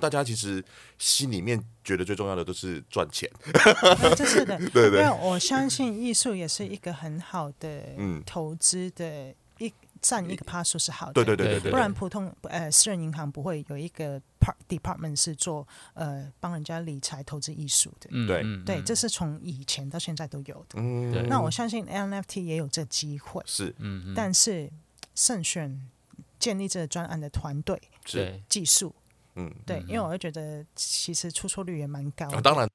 大家其实心里面觉得最重要的都是赚钱，这是的，对对。因为我相信艺术也是一个很好的投资的一占一个趴数是好的，对对对对。不然普通呃私人银行不会有一个 part department 是做呃帮人家理财投资艺术的，对。对，这是从以前到现在都有的。嗯，那我相信 NFT 也有这机会，是，嗯，但是慎选建立这个专案的团队是。技术。嗯，对，因为我会觉得其实出错率也蛮高当然。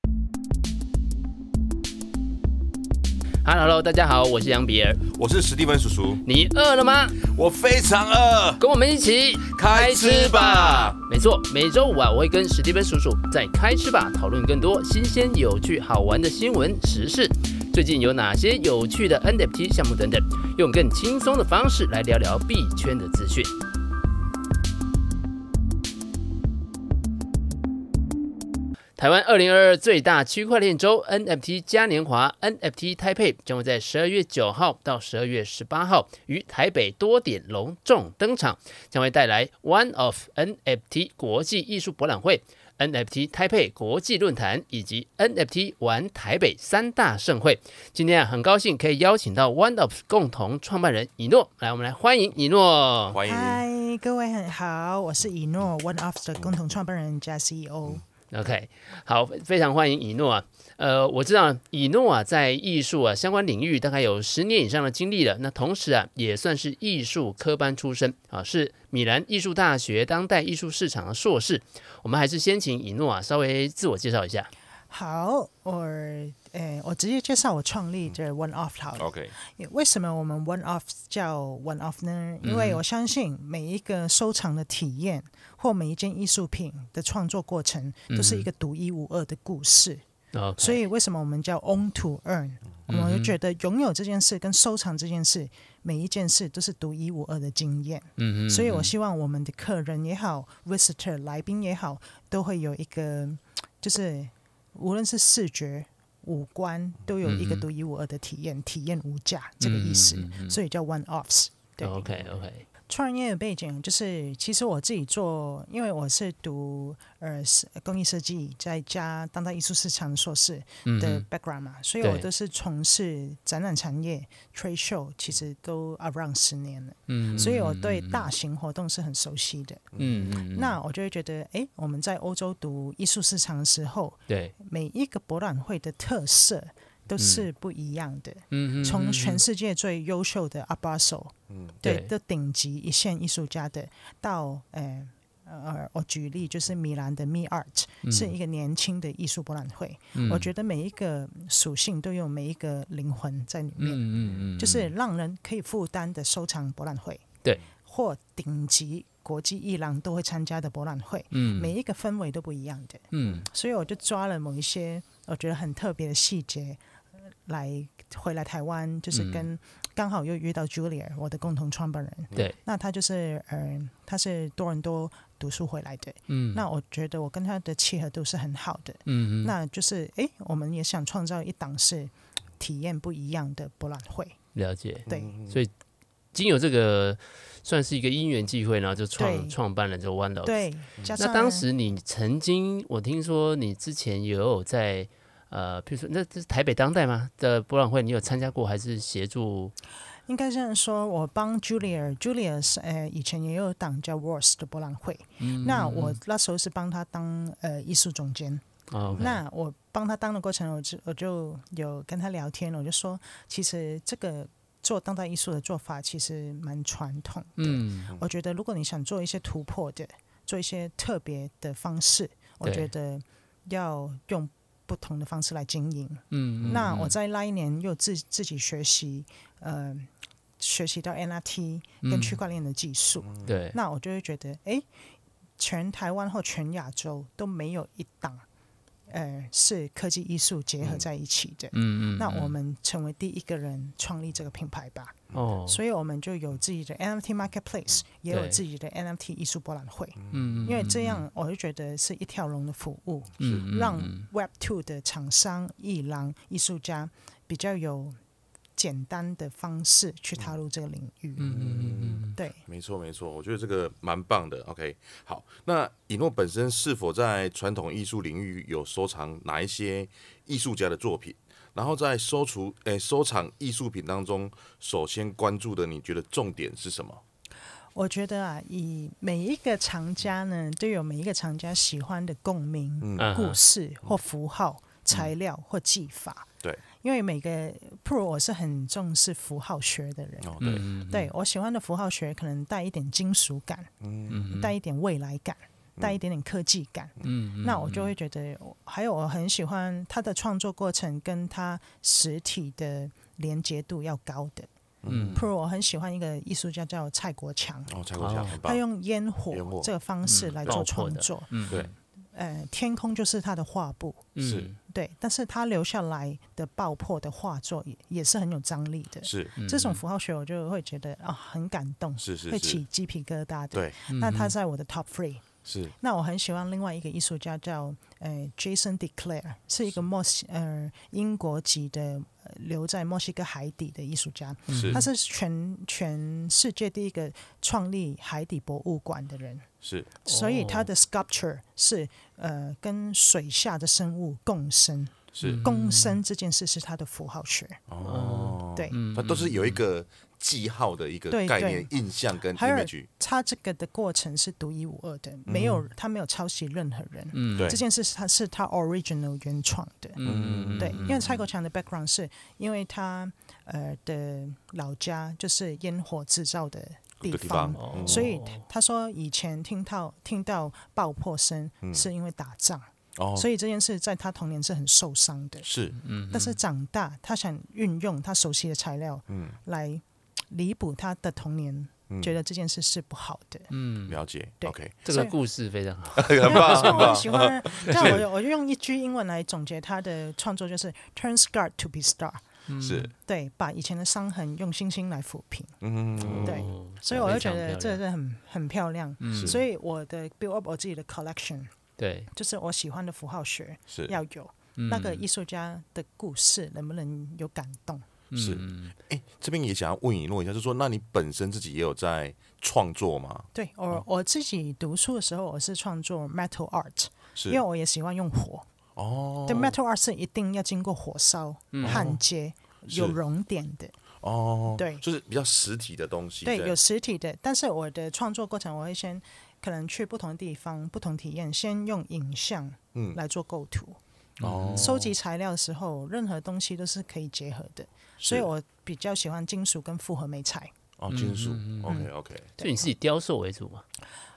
Hello，大家好，我是杨比尔，我是史蒂芬叔叔。你饿了吗？我非常饿，跟我们一起开吃吧。没错，每周五啊，我会跟史蒂芬叔叔在开吃吧讨论更多新鲜、有趣、好玩的新闻时事。最近有哪些有趣的 NFT 项目等等，用更轻松的方式来聊聊币圈的资讯。台湾二零二二最大区块链周 NFT 嘉年华 NFT Taipei 将会在十二月九号到十二月十八号于台北多点隆重登场，将会带来 One of NFT 国际艺术博览会、NFT Taipei 国际论坛以及 NFT 玩台北三大盛会。今天啊，很高兴可以邀请到 One of 共同创办人以诺来，我们来欢迎以诺。欢迎，嗨，各位很好，我是以诺 One of 的共同创办人加 CEO。OK，好，非常欢迎以诺啊。呃，我知道以诺啊，在艺术啊相关领域大概有十年以上的经历了。那同时啊，也算是艺术科班出身啊，是米兰艺术大学当代艺术市场的硕士。我们还是先请以诺啊稍微自我介绍一下。好，我呃，我直接介绍我创立的 One Off 好了。OK，为什么我们 One Off 叫 One Off 呢？因为我相信每一个收藏的体验。或每一件艺术品的创作过程都是一个独一无二的故事.所以为什么我们叫 Own to Earn？我们就觉得拥有这件事跟收藏这件事，每一件事都是独一无二的经验。嗯嗯，所以我希望我们的客人也好，visitor 来宾也好，都会有一个，就是无论是视觉、五官，都有一个独一无二的体验，体验无价这个意思。所以叫 One Offs。对，OK OK。创业的背景就是，其实我自己做，因为我是读呃工艺设计，再加当代艺术市场硕士的 background 嘛，嗯、所以我都是从事展览产业 trade show，其实都 around 十年了，嗯，所以我对大型活动是很熟悉的，嗯嗯，那我就会觉得，哎，我们在欧洲读艺术市场的时候，对。每一个博览会的特色。都是不一样的。嗯，从全世界最优秀的 Art Basel，嗯，对，的顶级一线艺术家的，到呃呃，我举例就是米兰的 Me Art，嗯，是一个年轻的艺术博览会。嗯，我觉得每一个属性都有每一个灵魂在里面。嗯嗯嗯，就是让人可以负担的收藏博览会。对，或顶级国际艺廊都会参加的博览会。嗯，每一个氛围都不一样的。嗯，所以我就抓了某一些我觉得很特别的细节。来回来台湾，就是跟刚好又遇到 Julia，我的共同创办人。对，那他就是嗯、呃，他是多伦多读书回来的。嗯，那我觉得我跟他的契合度是很好的。嗯嗯，那就是哎，我们也想创造一档是体验不一样的博览会。了解，对，所以经有这个算是一个因缘际会，然后就创创办了这个 One。对，那当时你曾经，我听说你之前也有在。呃，比如说，那这是台北当代吗的博览会？你有参加过还是协助？应该这样说，我帮 Julia，Julia 是呃以前也有档叫 Worst 的博览会，嗯，那我那时候是帮他当呃艺术总监。哦那我帮他当的过程，我就我就有跟他聊天，我就说，其实这个做当代艺术的做法其实蛮传统的。嗯，我觉得如果你想做一些突破的，做一些特别的方式，我觉得要用。不同的方式来经营。嗯，嗯，那我在那一年又自自己学习，呃，学习到 NRT 跟区块链的技术。嗯。对。那我就会觉得，哎，全台湾或全亚洲都没有一档。呃，是科技艺术结合在一起的。嗯嗯。那我们成为第一个人创立这个品牌吧。哦。所以我们就有自己的 NFT Marketplace，也有自己的 NFT 艺术博览会。嗯。因为这样，我就觉得是一条龙的服务。嗯。让 Web Two 的厂商、艺廊、艺术家比较有简单的方式去踏入这个领域。嗯嗯嗯，对，没错没错，我觉得这个蛮棒的。OK，好，那以诺本身是否在传统艺术领域有收藏哪一些艺术家的作品？然后在收储诶、欸、收藏艺术品当中，首先关注的，你觉得重点是什么？我觉得啊，以每一个藏家呢，都有每一个藏家喜欢的共鸣、嗯、故事或符号、嗯、材料或技法。对，因为每个 Pro 我是很重视符号学的人。哦，对，对我喜欢的符号学可能带一点金属感，嗯，带一点未来感，带一点点科技感。嗯，那我就会觉得，还有我很喜欢他的创作过程，跟他实体的连接度要高的。嗯，Pro 我很喜欢一个艺术家叫蔡国强，哦，蔡国强，他用烟火这个方式来做创作，嗯，对，呃，天空就是他的画布，是，对，但是他留下来的爆破的画作也也是很有张力的，是，这种符号学我就会觉得啊很感动，是是，会起鸡皮疙瘩的，对，那他在我的 Top Three。是，那我很喜欢另外一个艺术家叫呃 Jason Declare，是一个墨西呃英国籍的留在墨西哥海底的艺术家，是。他是全全世界第一个创立海底博物馆的人，是，所以他的 sculpture 是呃跟水下的生物共生，是。共生这件事是他的符号学，哦，对，他都是有一个。记号的一个概念、印象跟 image，他这个的过程是独一无二的，没有他没有抄袭任何人。嗯，对，这件事是他是他 original 原创的。嗯，对，因为蔡国强的 background 是因为他呃的老家就是烟火制造的地方，所以他说以前听到听到爆破声是因为打仗，所以这件事在他童年是很受伤的。是，嗯，但是长大他想运用他熟悉的材料，嗯，来。弥补他的童年，嗯、觉得这件事是不好的。嗯，了解。对，OK，这个故事非常好，很棒，很棒。我喜欢，那 我我就用一句英文来总结他的创作，就是 “turn scar to be star”。是，对，把以前的伤痕用星星来抚平。嗯，对。所以我就觉得这个是很很漂亮。嗯，所以我的 build up 我自己的 collection，对，就是我喜欢的符号学是要有那个艺术家的故事，能不能有感动？是，哎，这边也想要问一诺一下，就是说，那你本身自己也有在创作吗？对，我我自己读书的时候，我是创作 metal art，是因为我也喜欢用火。哦，对，metal art 是一定要经过火烧、焊接、有熔点的。哦，对，就是比较实体的东西。对，有实体的，但是我的创作过程，我会先可能去不同的地方，不同体验，先用影像嗯来做构图。哦，收集材料的时候，任何东西都是可以结合的。所以我比较喜欢金属跟复合媒材。哦，金属，OK OK。所以你是以雕塑为主吗？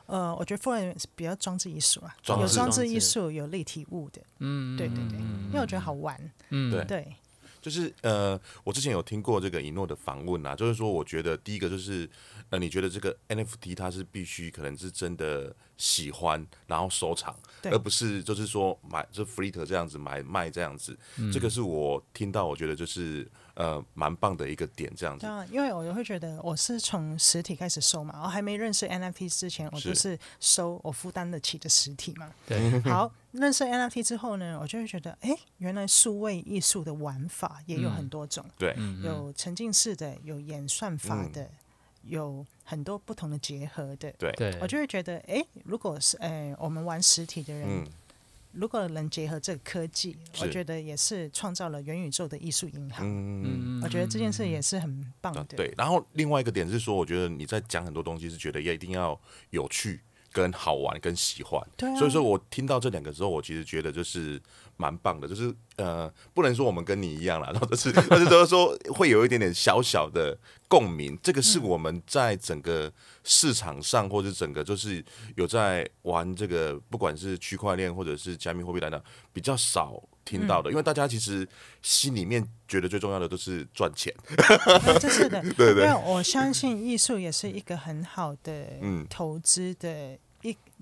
呃，我觉得复合比较装置艺术啊，有装置艺术，有立体物的。嗯，对对对，因为我觉得好玩。嗯，对对。就是呃，我之前有听过这个一诺的访问啊，就是说，我觉得第一个就是呃，你觉得这个 NFT 它是必须可能是真的喜欢，然后收藏，而不是就是说买就 Flitter 这样子买卖这样子。嗯、这个是我听到，我觉得就是。呃，蛮棒的一个点，这样子。因为我会觉得我是从实体开始收嘛，我还没认识 NFT 之前，我就是收我负担得起的实体嘛。对。好，认识 NFT 之后呢，我就会觉得，哎，原来数位艺术的玩法也有很多种。嗯、对。有沉浸式的，有演算法的，嗯、有很多不同的结合的。对。对。我就会觉得，哎，如果是哎我们玩实体的人。嗯如果能结合这个科技，我觉得也是创造了元宇宙的艺术银行。嗯，我觉得这件事也是很棒的。对，然后另外一个点是说，我觉得你在讲很多东西是觉得也一定要有趣、跟好玩、跟喜欢。对啊。所以说我听到这两个之后，我其实觉得就是。蛮棒的，就是呃，不能说我们跟你一样啦，然后就是，但是都是说会有一点点小小的共鸣。这个是我们在整个市场上，或者整个就是有在玩这个，不管是区块链或者是加密货币来讲，比较少听到的。因为大家其实心里面觉得最重要的都是赚钱。这是的，对对。因为我相信艺术也是一个很好的投资的一。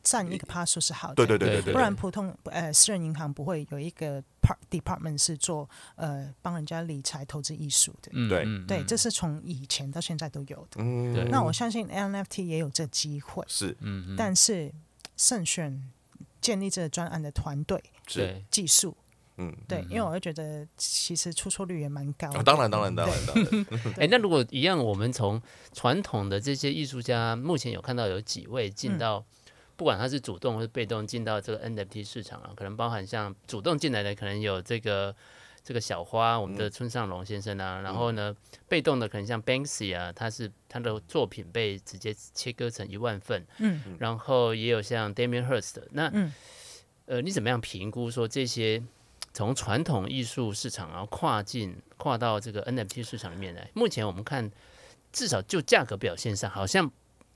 占一个趴数是好的，对对对对，不然普通呃私人银行不会有一个 part department 是做呃帮人家理财投资艺术的，嗯、对。对，这是从以前到现在都有的。嗯，那我相信 NFT 也有这机会，是，嗯但是慎选建立这个专案的团队，是。技术嗯，对，因为我会觉得其实出错率也蛮高的。当然，当然，当然，当然。哎，那如果一样，我们从传统的这些艺术家，目前有看到有几位进到，不管他是主动或是被动进到这个 NFT 市场啊，可能包含像主动进来的，可能有这个。这个小花，我们的村上隆先生啊，嗯、然后呢，被动的可能像 Banksy 啊，他是他的作品被直接切割成一万份，嗯，然后也有像 Damien Hirst 的，那，嗯、呃，你怎么样评估说这些从传统艺术市场然后跨进跨到这个 NFT 市场里面来？目前我们看，至少就价格表现上好像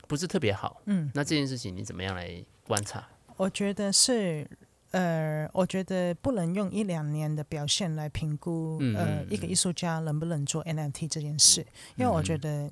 不是特别好，嗯，那这件事情你怎么样来观察？我觉得是。呃，我觉得不能用一两年的表现来评估，嗯、呃，一个艺术家能不能做 NFT 这件事，嗯、因为我觉得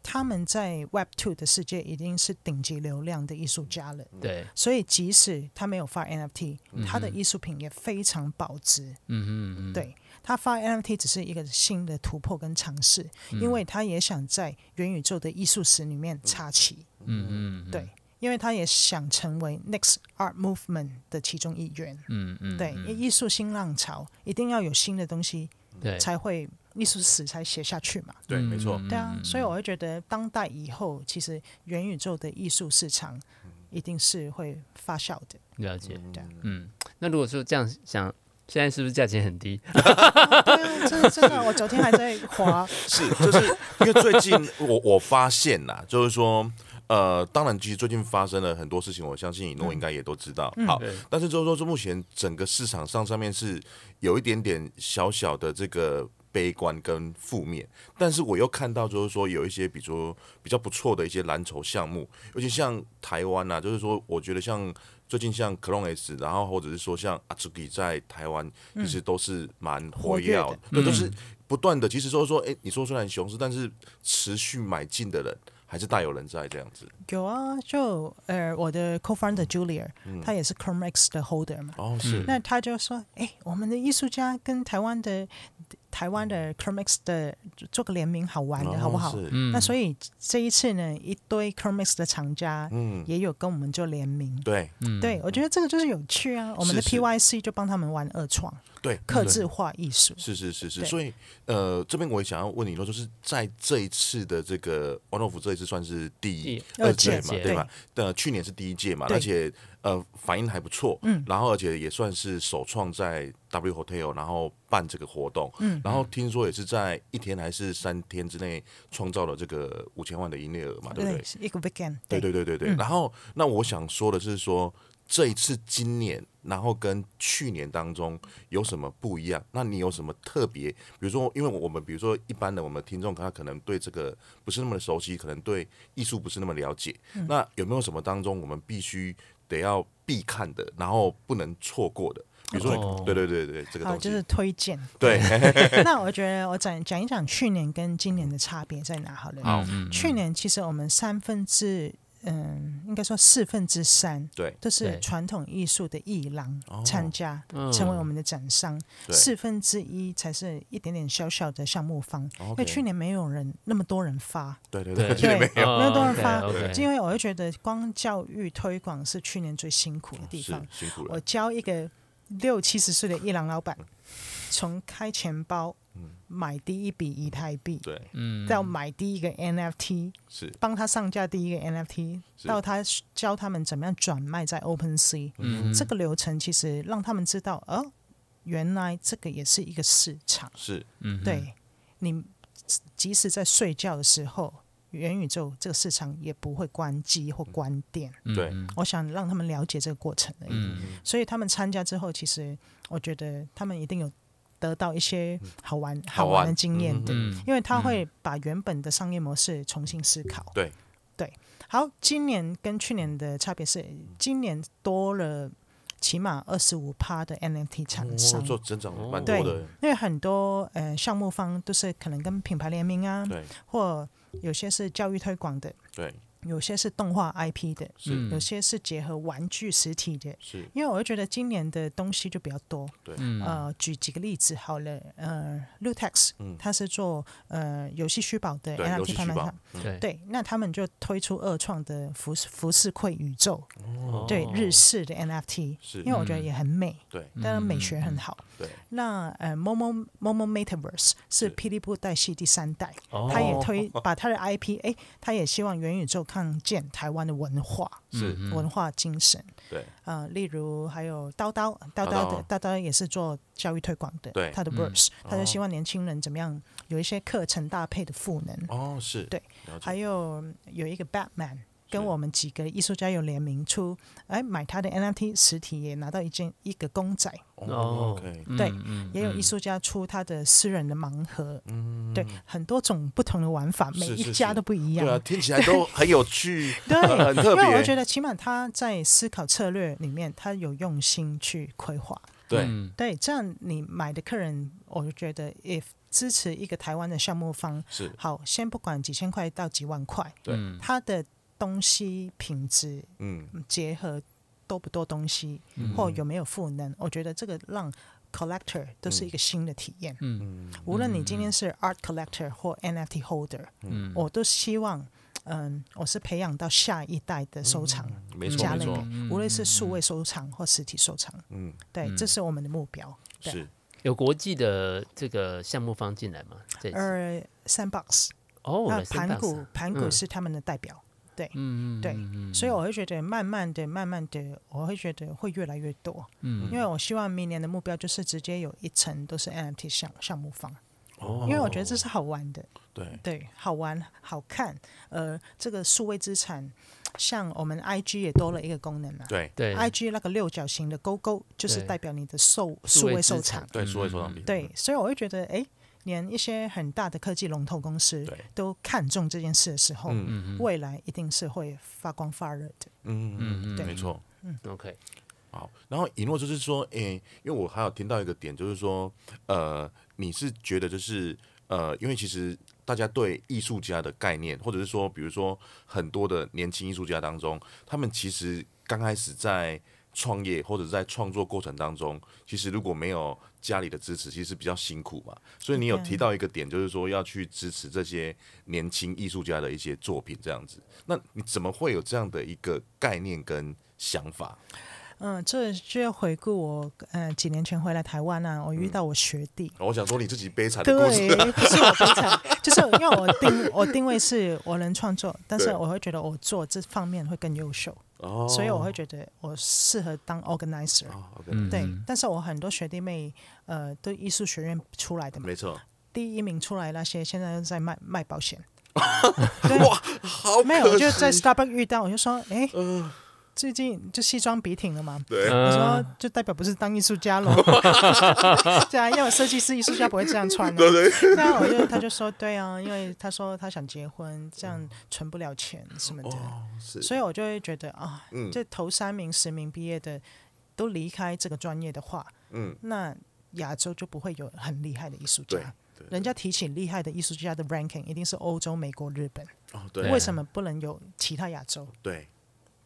他们在 Web Two 的世界已经是顶级流量的艺术家了。对，所以即使他没有发 NFT，他的艺术品也非常保值。嗯嗯嗯，对，他发 NFT 只是一个新的突破跟尝试，因为他也想在元宇宙的艺术史里面插旗。嗯嗯，对。因为他也想成为 Next Art Movement 的其中一员，嗯嗯，对，艺术新浪潮一定要有新的东西，对，才会艺术史才写下去嘛，对，没错，对啊，所以我会觉得当代以后，其实元宇宙的艺术市场一定是会发酵的，了解，对，嗯，那如果说这样想，现在是不是价钱很低？对啊，真的真的，我昨天还在滑，是，就是因为最近我我发现啦，就是说。呃，当然，其实最近发生了很多事情，我相信以诺应该也都知道。嗯、好，嗯、但是就是说，说目前整个市场上上面是有一点点小小的这个悲观跟负面，但是我又看到就是说有一些，比如说比较不错的一些蓝筹项目，尤其像台湾呐、啊，就是说我觉得像最近像 Clone S，然后或者是说像 Atsuki 在台湾，其实都是蛮活跃的，对，都是不断的。其实说说，哎，你说虽然熊市，但是持续买进的人。还是大有人在这样子。有啊，就呃，我的 co-founder Julia，他也是 Chrome X 的 holder 嘛。哦，是。那他就说，哎，我们的艺术家跟台湾的台湾的 Chrome X 的做个联名，好玩的，好不好？那所以这一次呢，一堆 Chrome X 的厂家，嗯，也有跟我们做联名。对，对，我觉得这个就是有趣啊。我们的 PYC 就帮他们玩二创。对，客制化艺术。是是是是，所以呃，这边我也想要问你说，就是在这一次的这个 ONE+OFF 这一次算是第二届嘛，对吧？呃，去年是第一届嘛，而且呃反应还不错，嗯，然后而且也算是首创在 W Hotel 然后办这个活动，嗯，然后听说也是在一天还是三天之内创造了这个五千万的营业额嘛，对不对？一个 weekend，对对对对对。然后那我想说的是说。这一次今年，然后跟去年当中有什么不一样？那你有什么特别？比如说，因为我们比如说一般的我们听众，他可能对这个不是那么的熟悉，可能对艺术不是那么了解。嗯、那有没有什么当中我们必须得要必看的，然后不能错过的？比如说，哦、对对对对，这个东西就是推荐。对，那我觉得我讲讲一讲去年跟今年的差别在哪好了。好，嗯、去年其实我们三分之。嗯，应该说四分之三，对，都是传统艺术的艺廊参加，成为我们的展商。四分之一才是一点点小小的项目方，因为去年没有人那么多人发，对对对，去年没有。没有多人发，因为我会觉得光教育推广是去年最辛苦的地方。辛苦了。我教一个六七十岁的艺廊老板，从开钱包。买第一笔以太币，对，嗯，再买第一个 NFT，是。帮他上架第一个 NFT，到他教他们怎么样转卖在 OpenSea，嗯，这个流程其实让他们知道，哦，原来这个也是一个市场，是，嗯，对，你即使在睡觉的时候，元宇宙这个市场也不会关机或关店，对，我想让他们了解这个过程而已，嗯，所以他们参加之后，其实我觉得他们一定有。得到一些好玩好玩。的经验的，因为他会把原本的商业模式重新思考。对。对，好，今年跟去年的差别是，今年多了起码二十五趴的 NFT 厂商，做增长蛮多的。因为很多呃项目方都是可能跟品牌联名啊，对，或有些是教育推广的，对。有些是动画 IP 的，是。有些是结合玩具实体的。是，因为我就觉得今年的东西就比较多。对，呃，举几个例子好了，呃，Lootex，它是做呃游戏虚宝的 NFT 拍卖场，对，对，那他们就推出二创的浮浮世绘宇宙，对，日式的 NFT，是。因为我觉得也很美，对，当然美学很好。对，那呃，Momo Momo Metaverse 是霹雳布袋戏第三代，他也推把他的 IP，哎，他也希望元宇宙看见台湾的文化，是。文化精神。对，呃，例如还有叨叨，叨叨的叨叨也是做教育推广的，对，他的 Verse，他就希望年轻人怎么样有一些课程搭配的赋能。哦，是。对，还有有一个 Batman。跟我们几个艺术家有联名出，哎，买他的 NFT 实体也拿到一件一个公仔。哦，对，也有艺术家出他的私人的盲盒。嗯，对，很多种不同的玩法，每一家都不一样。对啊，听起来都很有趣，对，很特别。因为我觉得起码他在思考策略里面，他有用心去规划。对，对，这样你买的客人，我就觉得，if 支持一个台湾的项目方，是好，先不管几千块到几万块，对，他的。东西品质，嗯，结合多不多东西，嗯、或有没有赋能，我觉得这个让 collector 都是一个新的体验。嗯，无论你今天是 art collector 或 NFT holder，嗯，我都希望，嗯，我是培养到下一代的收藏家类，无论是数位收藏或实体收藏，嗯，对，这是我们的目标。是。有国际的这个项目方进来吗？呃，Sandbox，哦，那盘古盘古是他们的代表。对，嗯对，所以我会觉得慢慢的、慢慢的，我会觉得会越来越多。嗯，因为我希望明年的目标就是直接有一层都是 NFT 项项目方。哦，因为我觉得这是好玩的。对对，好玩好看。呃，这个数位资产，像我们 IG 也多了一个功能了。对对，IG 那个六角形的勾勾，就是代表你的收数位收藏。对，数位收藏品。对，所以我会觉得，哎。连一些很大的科技龙头公司都看中这件事的时候，未来一定是会发光发热的。嗯嗯嗯，没错。嗯，OK。好，然后以诺就是说，诶，因为我还有听到一个点，就是说，呃，你是觉得就是，呃，因为其实大家对艺术家的概念，或者是说，比如说很多的年轻艺术家当中，他们其实刚开始在。创业或者在创作过程当中，其实如果没有家里的支持，其实比较辛苦嘛。所以你有提到一个点，就是说要去支持这些年轻艺术家的一些作品，这样子。那你怎么会有这样的一个概念跟想法？嗯，这就要回顾我，呃，几年前回来台湾啊，我遇到我学弟。嗯、我想说你自己悲惨的故事。对，不是我悲惨，就是因为我定我定位是我能创作，但是我会觉得我做这方面会更优秀。Oh, 所以我会觉得我适合当 organizer，、oh, okay. 对。嗯、但是我很多学弟妹，呃，都艺术学院出来的嘛，没错。第一名出来那些，现在都在卖卖保险。对哇，好，没有，我就在 Starbucks 遇到，我就说，哎。呃最近就西装笔挺了嘛？对，我说就代表不是当艺术家了。对啊，因为设计师、艺术家不会这样穿的。对对。对啊，我就他就说对啊，因为他说他想结婚，这样存不了钱什么的。所以我就会觉得啊，这头三名、十名毕业的都离开这个专业的话，嗯，那亚洲就不会有很厉害的艺术家。对。人家提起厉害的艺术家的 ranking，一定是欧洲、美国、日本。哦，对。为什么不能有其他亚洲？对。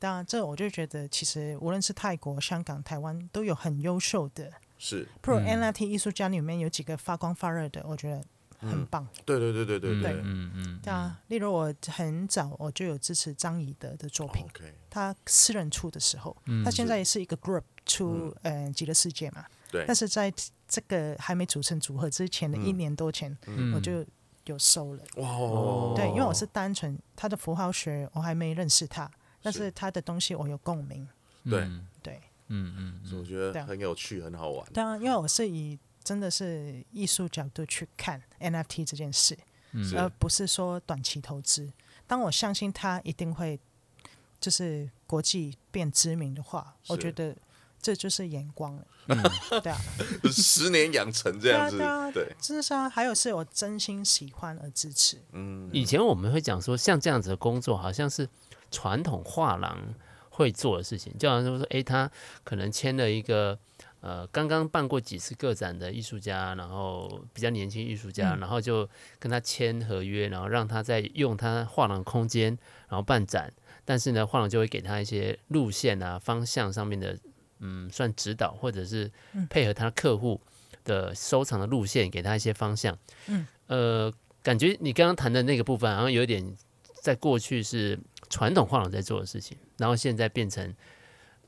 当然，这我就觉得，其实无论是泰国、香港、台湾，都有很优秀的。是。Pro NFT 艺术家里面有几个发光发热的，我觉得很棒。对对对对对对。嗯嗯。对啊，例如我很早我就有支持张以德的作品。他私人出的时候，他现在也是一个 group 出，呃，极乐世界嘛。对。但是在这个还没组成组合之前的一年多前，我就有收了。哇。对，因为我是单纯他的符号学，我还没认识他。但是他的东西我有共鸣，对。对，嗯嗯，所以我觉得很有趣，很好玩。当然，因为我是以真的是艺术角度去看 NFT 这件事，而不是说短期投资。当我相信他一定会就是国际变知名的话，我觉得这就是眼光了。对啊，十年养成这样子，对，事实上还有是我真心喜欢而支持。嗯，以前我们会讲说，像这样子的工作，好像是。传统画廊会做的事情，就好像说，哎，他可能签了一个呃刚刚办过几次个展的艺术家，然后比较年轻艺术家，嗯、然后就跟他签合约，然后让他在用他画廊空间，然后办展。但是呢，画廊就会给他一些路线啊、方向上面的，嗯，算指导，或者是配合他客户的收藏的路线，给他一些方向。嗯，呃，感觉你刚刚谈的那个部分，好像有点在过去是传统画廊在做的事情，然后现在变成，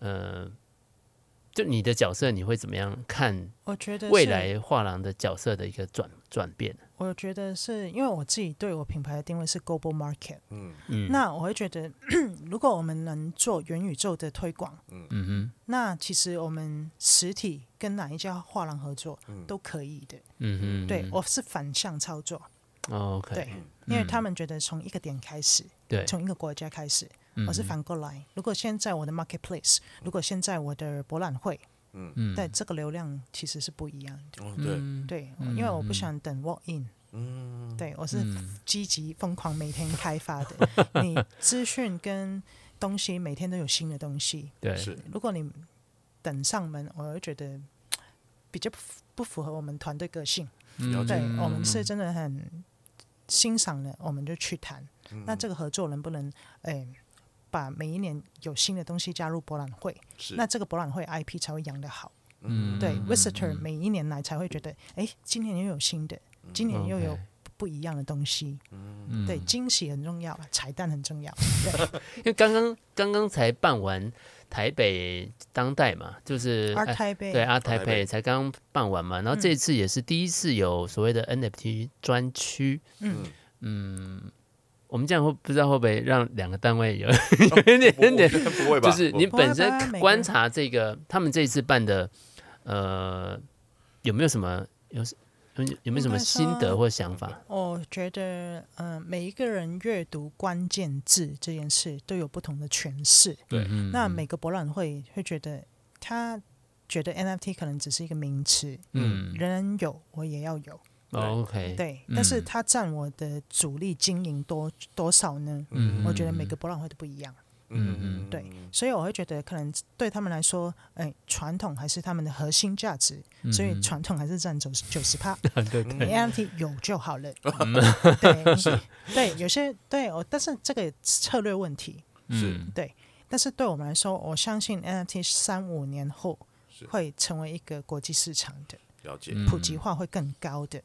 呃。就你的角色，你会怎么样看？我觉得未来画廊的角色的一个转转变。我觉得是因为我自己对我品牌的定位是 global market。嗯嗯。那我会觉得，如果我们能做元宇宙的推广，嗯哼，那其实我们实体跟哪一家画廊合作都可以的。嗯哼。对，我是反向操作。OK。对，因为他们觉得从一个点开始，对，从一个国家开始。我是反过来，如果现在我的 marketplace，如果现在我的博览会，嗯嗯，对，这个流量其实是不一样的。嗯、对对，因为我不想等 walk in。嗯，对，我是积极疯狂每天开发的。你资讯跟东西每天都有新的东西。对，是如果你等上门，我会觉得比较不符合我们团队个性。嗯、对，我们是真的很欣赏的，我们就去谈。嗯、那这个合作能不能，哎？把每一年有新的东西加入博览会，是那这个博览会 IP 才会养得好。嗯，对，Visitor 每一年来才会觉得，哎，今年又有新的，今年又有不一样的东西。嗯，对，惊喜很重要，彩蛋很重要。对，因为刚刚刚刚才办完台北当代嘛，就是 Art Taipei，对阿台北才刚办完嘛，然后这次也是第一次有所谓的 NFT 专区。嗯嗯。我们这样会不知道会不会让两个单位有 有一点点，不会吧就是你本身观察这个他们这一次办的，呃，有没有什么有有没有什么心得或想法？我觉得，嗯，每一个人阅读关键字这件事都有不同的诠释。对，那每个博览会会觉得他觉得 NFT 可能只是一个名词，嗯，人人有，我也要有。OK，对，但是它占我的主力经营多多少呢？嗯，我觉得每个博览会都不一样。嗯。嗯，对，所以我会觉得可能对他们来说，哎，传统还是他们的核心价值，所以传统还是占九九十趴。对，NFT 有就好了。对，是，对，有些对，我但是这个策略问题。是，对，但是对我们来说，我相信 NFT 三五年后会成为一个国际市场的，了解，普及化会更高的。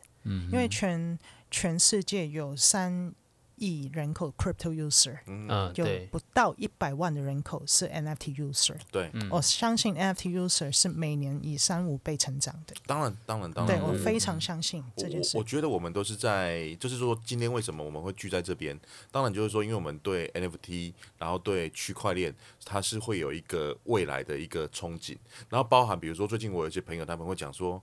因为全全世界有三亿人口 crypto user，嗯，有不到一百万的人口是 NFT user。对，我相信 NFT user 是每年以三五倍成长的。当然，当然，当然，对我非常相信这件事。我觉得我们都是在，就是说，今天为什么我们会聚在这边？当然就是说，因为我们对 NFT，然后对区块链，它是会有一个未来的一个憧憬。然后包含，比如说，最近我有一些朋友，他们会讲说。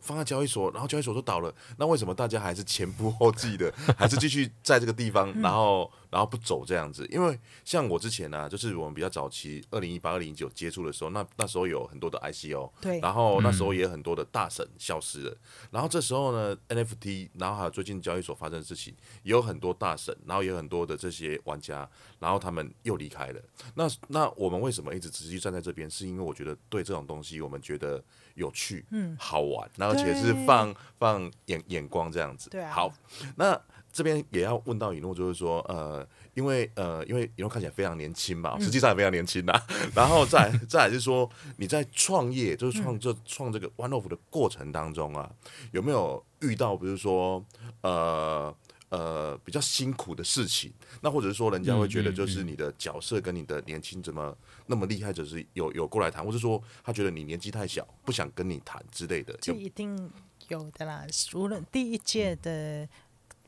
放在交易所，然后交易所都倒了，那为什么大家还是前仆后继的，还是继续在这个地方，然后然后不走这样子？因为像我之前呢、啊，就是我们比较早期，二零一八、二零一九接触的时候，那那时候有很多的 ICO，对，然后那时候也有很多的大神消失了，然后这时候呢，NFT，然后还有最近交易所发生的事情，也有很多大神，然后也有很多的这些玩家，然后他们又离开了。那那我们为什么一直持续站在这边？是因为我觉得对这种东西，我们觉得。有趣，嗯，好玩，然后而且是放放眼眼光这样子，对啊。好，那这边也要问到以诺，就是说，呃，因为呃，因为以诺看起来非常年轻嘛，实际上也非常年轻呐。然后再再来是说，你在创业，就是创这创这个 One-off 的过程当中啊，有没有遇到，比如说，呃。呃，比较辛苦的事情，那或者是说，人家会觉得就是你的角色跟你的年轻怎么那么厉害，就是有有过来谈，或者说他觉得你年纪太小，不想跟你谈之类的，这一定有的啦。无论第一届的。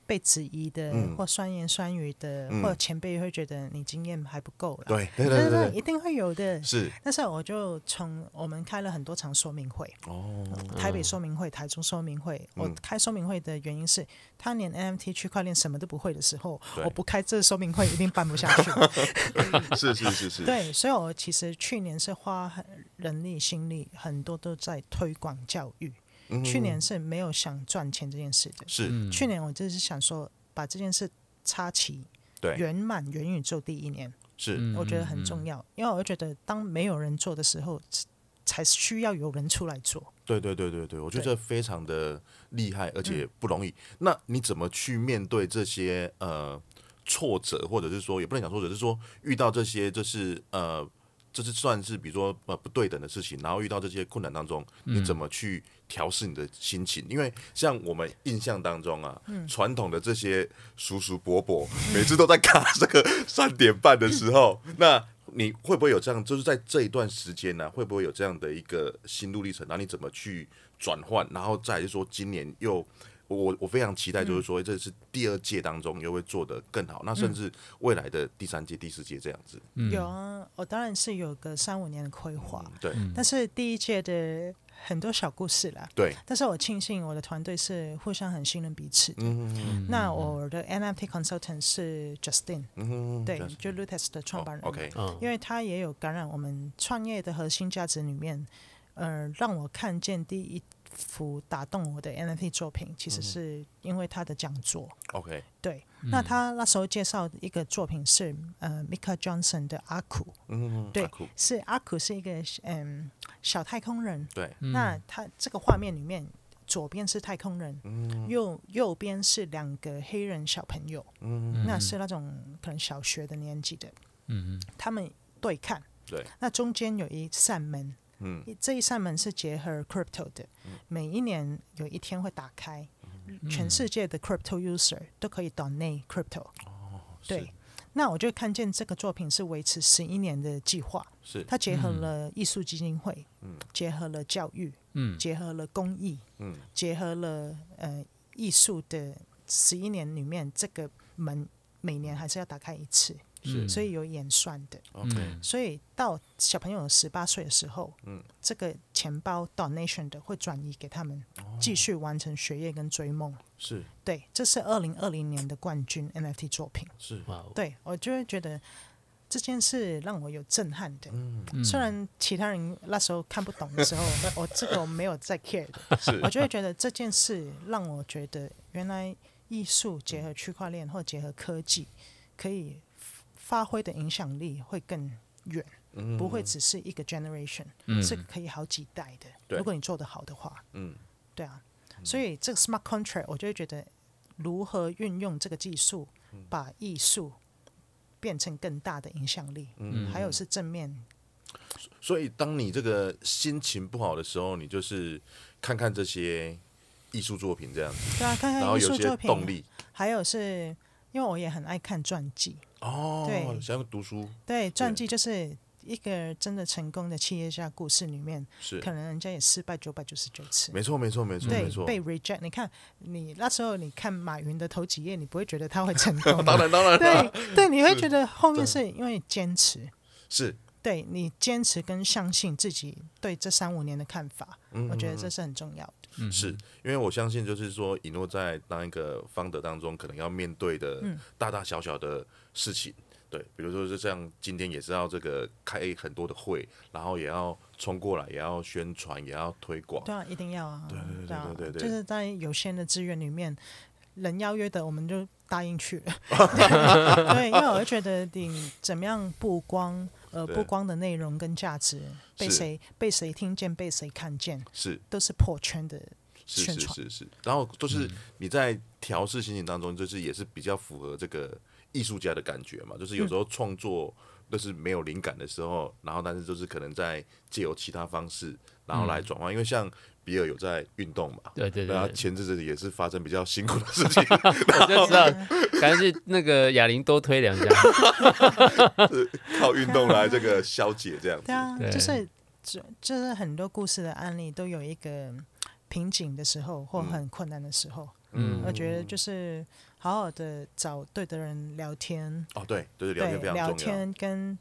被质疑的，或酸言酸语的，或前辈会觉得你经验还不够了。对，对对对，一定会有的。是，但是我就从我们开了很多场说明会，哦，台北说明会、台中说明会。我开说明会的原因是，他连 NFT 区块链什么都不会的时候，我不开这说明会一定办不下去。是是是是。对，所以我其实去年是花人力心力很多都在推广教育。去年是没有想赚钱这件事的，是。去年我就是想说把这件事插齐，对，圆满元宇宙第一年，是。我觉得很重要，因为我觉得当没有人做的时候，才需要有人出来做。对对对对对，我觉得这非常的厉害，而且不容易。那你怎么去面对这些呃挫折，或者是说也不能讲挫折，就是说遇到这些就是呃，就是算是比如说呃不对等的事情，然后遇到这些困难当中，你怎么去调试你的心情？因为像我们印象当中啊，传统的这些叔叔伯伯 每次都在卡这个三点半的时候，那。你会不会有这样？就是在这一段时间呢、啊，会不会有这样的一个心路历程？然后你怎么去转换？然后再是说，今年又我我非常期待，就是说这是第二届当中又会做得更好。嗯、那甚至未来的第三届、第四届这样子，嗯、有啊，我当然是有个三五年的规划、嗯。对，但是第一届的。很多小故事啦，对，但是我庆幸我的团队是互相很信任彼此的。嗯嗯那我的 NFT consultant 是 Justin，嗯对，就 Lootex 的创办人。哦、OK，因为他也有感染我们创业的核心价值里面，呃，让我看见第一。幅打动我的 NFT 作品，其实是因为他的讲座。OK，对，那他那时候介绍一个作品是呃，Mika Johnson 的阿苦。嗯，对，是阿苦是一个嗯小太空人。对，那他这个画面里面，左边是太空人，右右边是两个黑人小朋友。嗯，那是那种可能小学的年纪的。嗯，他们对看。对，那中间有一扇门。嗯，这一扇门是结合 crypto 的，每一年有一天会打开，全世界的 crypto user 都可以 donate crypto。哦，对，那我就看见这个作品是维持十一年的计划，是。它结合了艺术基金会，嗯，结合了教育，嗯，结合了公益，嗯，结合了呃艺术的十一年里面，这个门每年还是要打开一次。是。所以有演算的.所以到小朋友十八岁的时候，嗯，这个钱包 donation 的会转移给他们，继续完成学业跟追梦。是，对，这是二零二零年的冠军 NFT 作品。是，对我就会觉得这件事让我有震撼的。嗯，虽然其他人那时候看不懂的时候，我这个我没有在 care 的，我就会觉得这件事让我觉得原来艺术结合区块链或结合科技可以。发挥的影响力会更远，嗯、不会只是一个 generation，、嗯、是可以好几代的。如果你做得好的话，嗯，对啊，所以这个 smart contract 我就会觉得如何运用这个技术，把艺术变成更大的影响力，嗯，还有是正面。所以当你这个心情不好的时候，你就是看看这些艺术作品这样子，对啊，看看艺术作品，动力，还有是因为我也很爱看传记。哦，对，想要读书，对，传记就是一个真的成功的企业家故事里面，是。可能人家也失败九百九十九次，没错，没错，没错，对，没错，被 reject。你看，你那时候你看马云的头几页，你不会觉得他会成功，当然，当然，对，对，你会觉得后面是因为坚持，是。对你坚持跟相信自己对这三五年的看法，我觉得这是很重要的。嗯，是因为我相信，就是说，以诺在当一个 founder 当中，可能要面对的大大小小的事情，对，比如说是这样，今天也是要这个开很多的会，然后也要冲过来，也要宣传，也要推广，对啊，一定要啊，对对对对对对，就是在有限的资源里面，人邀约的我们就答应去了，对，因为我会觉得你怎么样不光，呃，曝光的内容跟价值被谁被谁听见，被谁看见，是。都是破圈的宣传，是是是是，然后就是你在调试心情当中，就是也是比较符合这个艺术家的感觉嘛，就是有时候创作就是没有灵感的时候，然后但是就是可能在借由其他方式，然后来转换，因为像。比尔有在运动嘛？对对对，然后前阵子也是发生比较辛苦的事情，我就知道，感觉是那个哑铃多推两下，靠运动来这个消解这样子。对啊，就是就就是很多故事的案例都有一个瓶颈的时候或很困难的时候。嗯，我觉得就是好好的找对的人聊天。哦，对，就是聊天非常重要。聊天跟。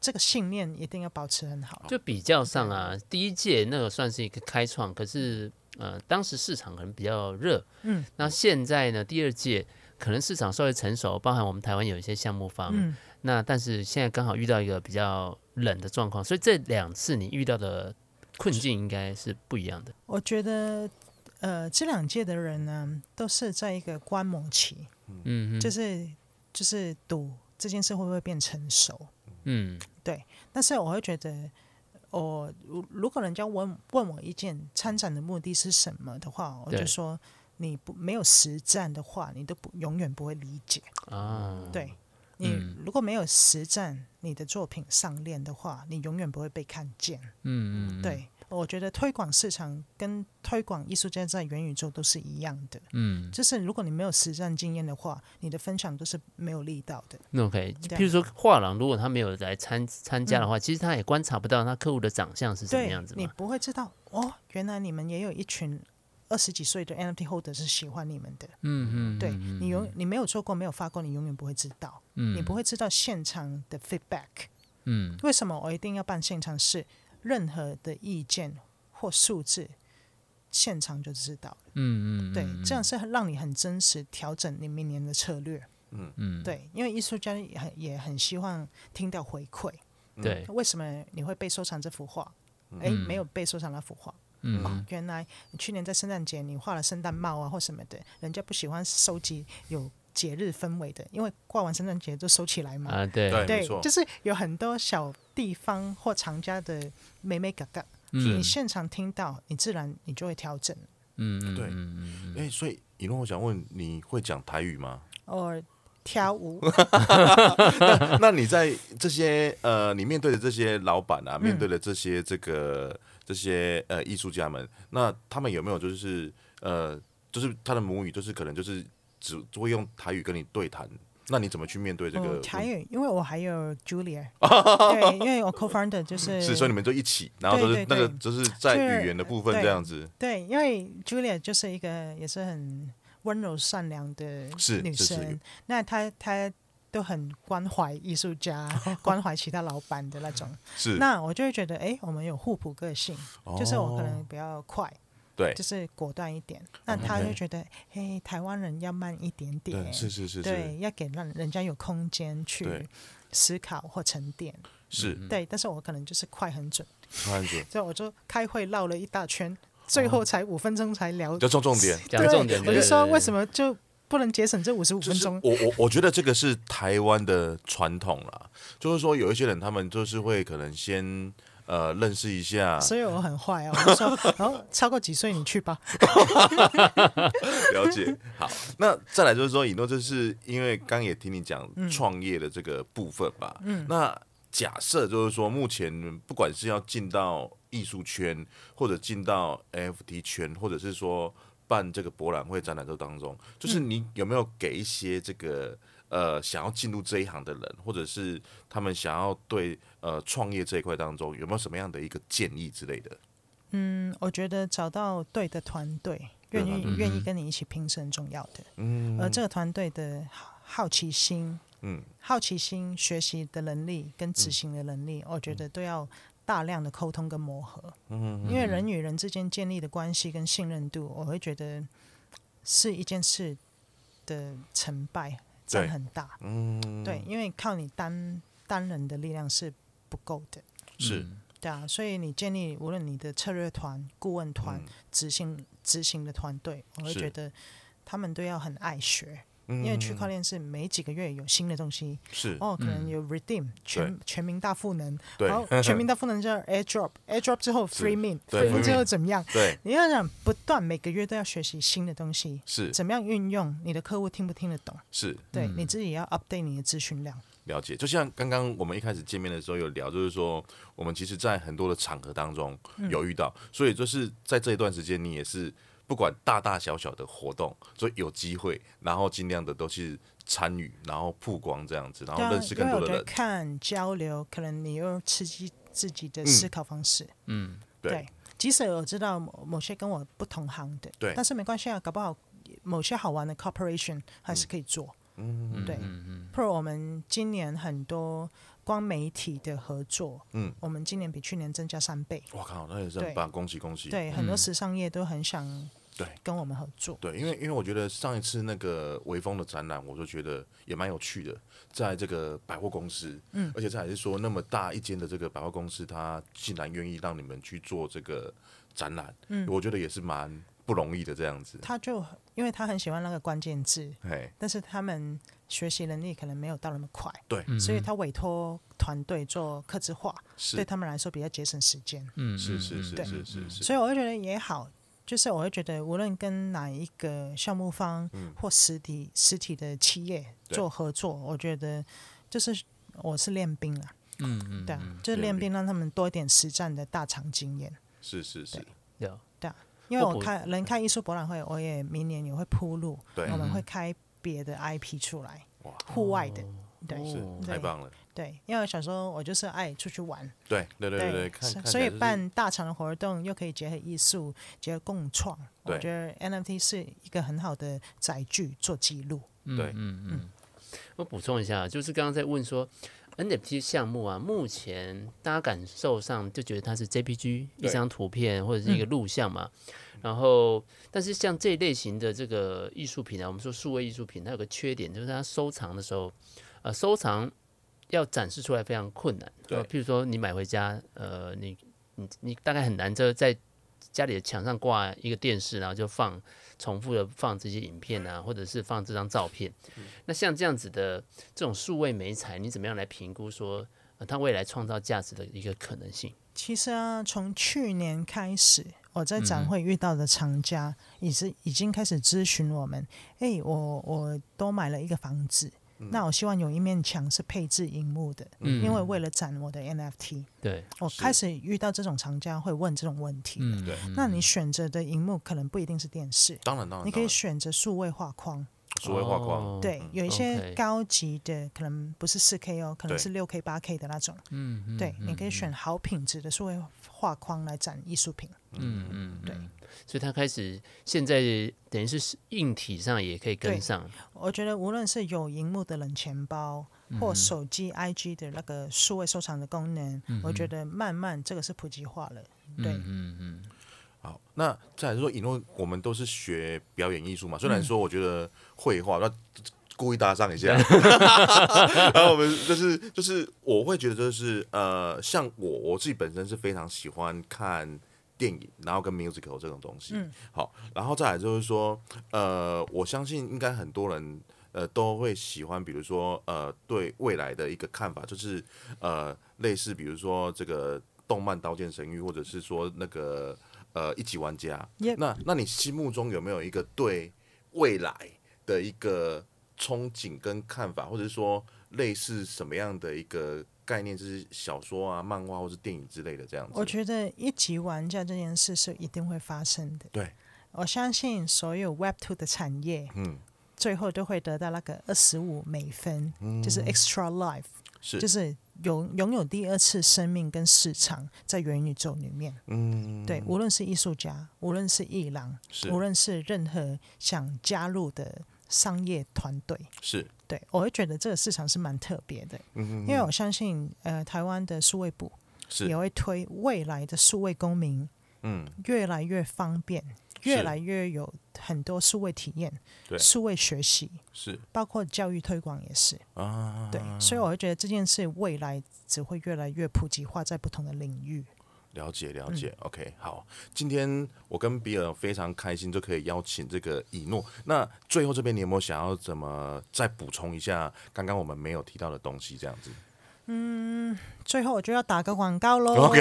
这个信念一定要保持很好。就比较上啊，第一届那个算是一个开创，可是呃，当时市场可能比较热。嗯。那现在呢，第二届可能市场稍微成熟，包含我们台湾有一些项目方。嗯。那但是现在刚好遇到一个比较冷的状况，所以这两次你遇到的困境应该是不一样的。我觉得，呃，这两届的人呢，都是在一个观摩期。嗯。就是就是赌这件事会不会变成熟。嗯，对，但是我会觉得，我如如果人家问问我意见，参展的目的是什么的话，我就说你不没有实战的话，你都不永远不会理解啊。对，你如果没有实战，你的作品上链的话，你永远不会被看见。嗯嗯，对。我觉得推广市场跟推广艺术家在元宇宙都是一样的，嗯，就是如果你没有实战经验的话，你的分享都是没有力道的。那 OK，譬如说画廊，如果他没有来参参加的话，嗯，其实他也观察不到他客户的长相是什么样子。你不会知道哦，原来你们也有一群二十几岁的 NFT holder 是喜欢你们的。嗯嗯，对你永你没有做过，没有发过，你永远不会知道。嗯，你不会知道现场的 feedback。嗯，为什么我一定要办现场试？任何的意见或数字，现场就知道了。嗯嗯，对，这样是让你很真实调整你明年的策略。嗯嗯，对，因为艺术家也很也很希望听到回馈。对，为什么你会被收藏这幅画？哎、嗯，没有被收藏那幅画。嗯、哦，原来你去年在圣诞节你画了圣诞帽啊或什么的，人家不喜欢收集有节日氛围的，因为过完圣诞节就收起来嘛。啊，对对，就是有很多小地方或藏家的美美嘎嘎，你现场听到，你自然你就会调整。嗯嗯，对，嗯哎，所以以诺，我想问，你会讲台语吗？哦，跳舞。那那你在这些呃，你面对的这些老板啊，面对的这些这个这些呃艺术家们，那他们有没有就是呃，就是他的母语，就是可能就是。只会用台语跟你对谈，那你怎么去面对这个、嗯、台语？因为我还有 Julia，对，因为我 co-founder 就是，是，所以你们就一起，然后就是那个就是在语言的部分这样子。对，对，因为 Julia 就是一个也是很温柔善良的女生，那她她都很关怀艺术家，关怀其他老板的那种。是，那我就会觉得，哎，我们有互补个性，哦、就是我可能比较快。对，就是果断一点，那他就觉得，嘿、台湾人要慢一点点，是是是，对，要给让人家有空间去思考或沉淀，是。对。但是我可能就是快很准，快很准，所以我就开会绕了一大圈，最后才五分钟才聊，就重重点，讲重点。我就说为什么就不能节省这五十五分钟？我我我觉得这个是台湾的传统啦，就是说有一些人他们就是会可能先。呃，认识一下，所以我很坏啊，我就说，然后超过几岁你去吧。了解，好，那再来就是说，以诺，就是因为刚也听你讲创业的这个部分吧。嗯，那假设就是说，目前不管是要进到艺术圈，或者进到 NFT 圈，或者是说办这个博览会、展览这当中，就是你有没有给一些这个？呃，想要进入这一行的人，或者是他们想要对呃创业这一块当中，有没有什么样的一个建议之类的？嗯，我觉得找到对的团队，愿意愿意跟你一起拼是很重要的。嗯，而这个团队的好奇心，嗯，好奇心、学习的能力跟执行的能力，嗯，我觉得都要大量的沟通跟磨合。嗯，因为人与人之间建立的关系跟信任度，我会觉得是一件事的成败。占很大，嗯，对，因为靠你单单人的力量是不够的，是，对啊，所以你建立无论你的策略团、顾问团、执、嗯、行执行的团队，我会觉得他们都要很爱学，因为区块链是每几个月有新的东西，是哦，可能有 redeem 全、嗯、全民大赋能，对，然后 全民大赋能叫 airdrop，airdrop 之后 free mint，free mint 之后怎么样？对，你要想不断每个月都要学习新的东西，是怎么样运用？你的客户听不听得懂？是，对，你自己要 update 你的资讯量。了解，就像刚刚我们一开始见面的时候有聊，就是说我们其实，在很多的场合当中有遇到，所以就是在这一段时间，你也是。不管大大小小的活动，所以有机会，然后尽量的都去参与，然后曝光这样子，然后认识更多的人。看交流，可能你又刺激自己的思考方式。嗯，对。对，即使我知道某某些跟我不同行的，对，但是没关系啊，搞不好某些好玩的 corporation 还是可以做。嗯，对。嗯嗯。譬如我们今年很多光媒体的合作，嗯，我们今年比去年增加三倍。我靠，那也是很棒，恭喜恭喜。对，很多时尚业都很想。对，跟我们合作。对，因为因为我觉得上一次那个微风的展览，我就觉得也蛮有趣的，在这个百货公司，嗯，而且这还是说那么大一间的这个百货公司，他竟然愿意让你们去做这个展览，嗯，我觉得也是蛮不容易的这样子。他就因为他很喜欢那个关键字，但是他们学习能力可能没有到那么快，对，所以他委托团队做客制化，对他们来说比较节省时间。嗯，是是是是是是。所以我就觉得也好，就是我会觉得无论跟哪一个项目方或实体实体的企业做合作，我觉得就是我是练兵了。嗯嗯，对啊，就是练兵，让他们多一点实战的大厂经验。是是是，有对，因为我开人开艺术博览会，我也明年也会铺路，我们会开。别的 IP 出来，哇，户外的，对，太棒了。对，因为小时候我就是爱出去玩，对，对，对，对，所以办大场的活动又可以结合艺术，结合共创。我觉得 NFT 是一个很好的载具做记录。对，嗯嗯。我补充一下，就是刚刚在问说 NFT 项目啊，目前大家感受上就觉得它是 JPG 一张图片或者是一个录像嘛。然后，但是像这一类型的这个艺术品啊，我们说数位艺术品，它有个缺点，就是它收藏的时候，呃，收藏要展示出来非常困难。对，譬如说你买回家，呃，你你你大概很难就在家里的墙上挂一个电视，然后就放重复的放这些影片啊，或者是放这张照片。嗯、那像这样子的这种数位媒材，你怎么样来评估说，呃，它未来创造价值的一个可能性？其实啊，从去年开始。我在展会遇到的厂家也是已经开始咨询我们，哎、欸，我我都买了一个房子，嗯、那我希望有一面墙是配置荧幕的，嗯、因为为了展我的 NFT，对，我开始遇到这种厂家会问这种问题，嗯，对，那你选择的荧幕可能不一定是电视，当然当然，你可以选择数位画框。数位画框，对，有一些高级的可能不是四 K 哦，可能是六 K、八 K 的那种。嗯，对，你可以选好品质的数位画框来展艺术品。嗯嗯，对。所以它开始现在等于是硬体上也可以跟上。我觉得无论是有荧幕的冷钱包，或手机 IG 的那个数位收藏的功能，我觉得慢慢这个是普及化了。对，嗯嗯。好，那再来说，以诺我们都是学表演艺术嘛。虽然说，我觉得绘画，那故意搭上一下。然后我们就是就是，我会觉得就是呃，像我我自己本身是非常喜欢看电影，然后跟 musical 这种东西。嗯。好，然后再来就是说，呃，我相信应该很多人呃都会喜欢，比如说呃，对未来的一个看法，就是呃，类似比如说这个动漫《刀剑神域》，或者是说那个。呃，一级玩家.那那你心目中有没有一个对未来的一个憧憬跟看法，或者是说类似什么样的一个概念，就是小说啊、漫画或是电影之类的这样子？我觉得一级玩家这件事是一定会发生的。对，我相信所有 Web Two 的产业，嗯，最后都会得到那个二十五美分，嗯、就是 Extra Life，是就是。有拥有第二次生命跟市场在元宇宙里面，嗯，对，无论是艺术家，无论是艺廊，是无论是任何想加入的商业团队，是。对，我会觉得这个市场是蛮特别的，因为我相信，呃，台湾的数位部是。也会推未来的数位公民，嗯，越来越方便。越来越有很多数位体验，对，数位学习是，包括教育推广也是啊，对，所以我会觉得这件事未来只会越来越普及化，在不同的领域。了解了解、嗯、，OK，好，今天我跟比尔非常开心，就可以邀请这个以诺。那最后这边你有没有想要怎么再补充一下刚刚我们没有提到的东西？这样子。嗯，最后我就要打个广告喽。OK，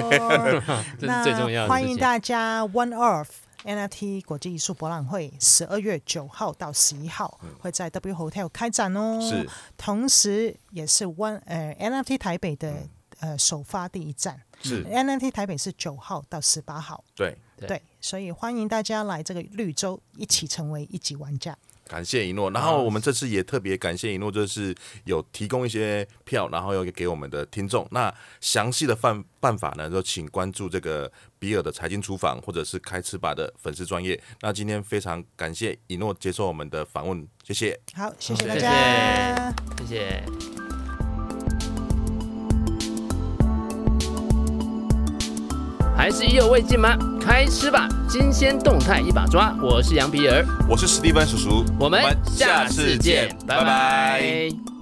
那最重要的。欢迎大家 One Earth。NFT 国际艺术博览会十二月九号到十一号会在 W Hotel 开展哦，是，同时也是 One 呃 NFT 台北的呃首发第一站，是 NFT 台北是九号到十八号，对对，所以欢迎大家来这个绿洲一起成为一级玩家。感谢一诺，然后我们这次也特别感谢一诺，就是有提供一些票，然后又给我们的听众。那详细的办办法呢，就请关注这个比尔的财经厨房，或者是开吃吧的粉丝专业。那今天非常感谢一诺接受我们的访问，谢谢。好，谢谢大家，谢谢。谢谢。还是意犹未尽吗？开吃吧，新鲜动态一把抓。我是羊皮儿，我是史蒂芬叔叔，我们下次见，拜拜。拜拜。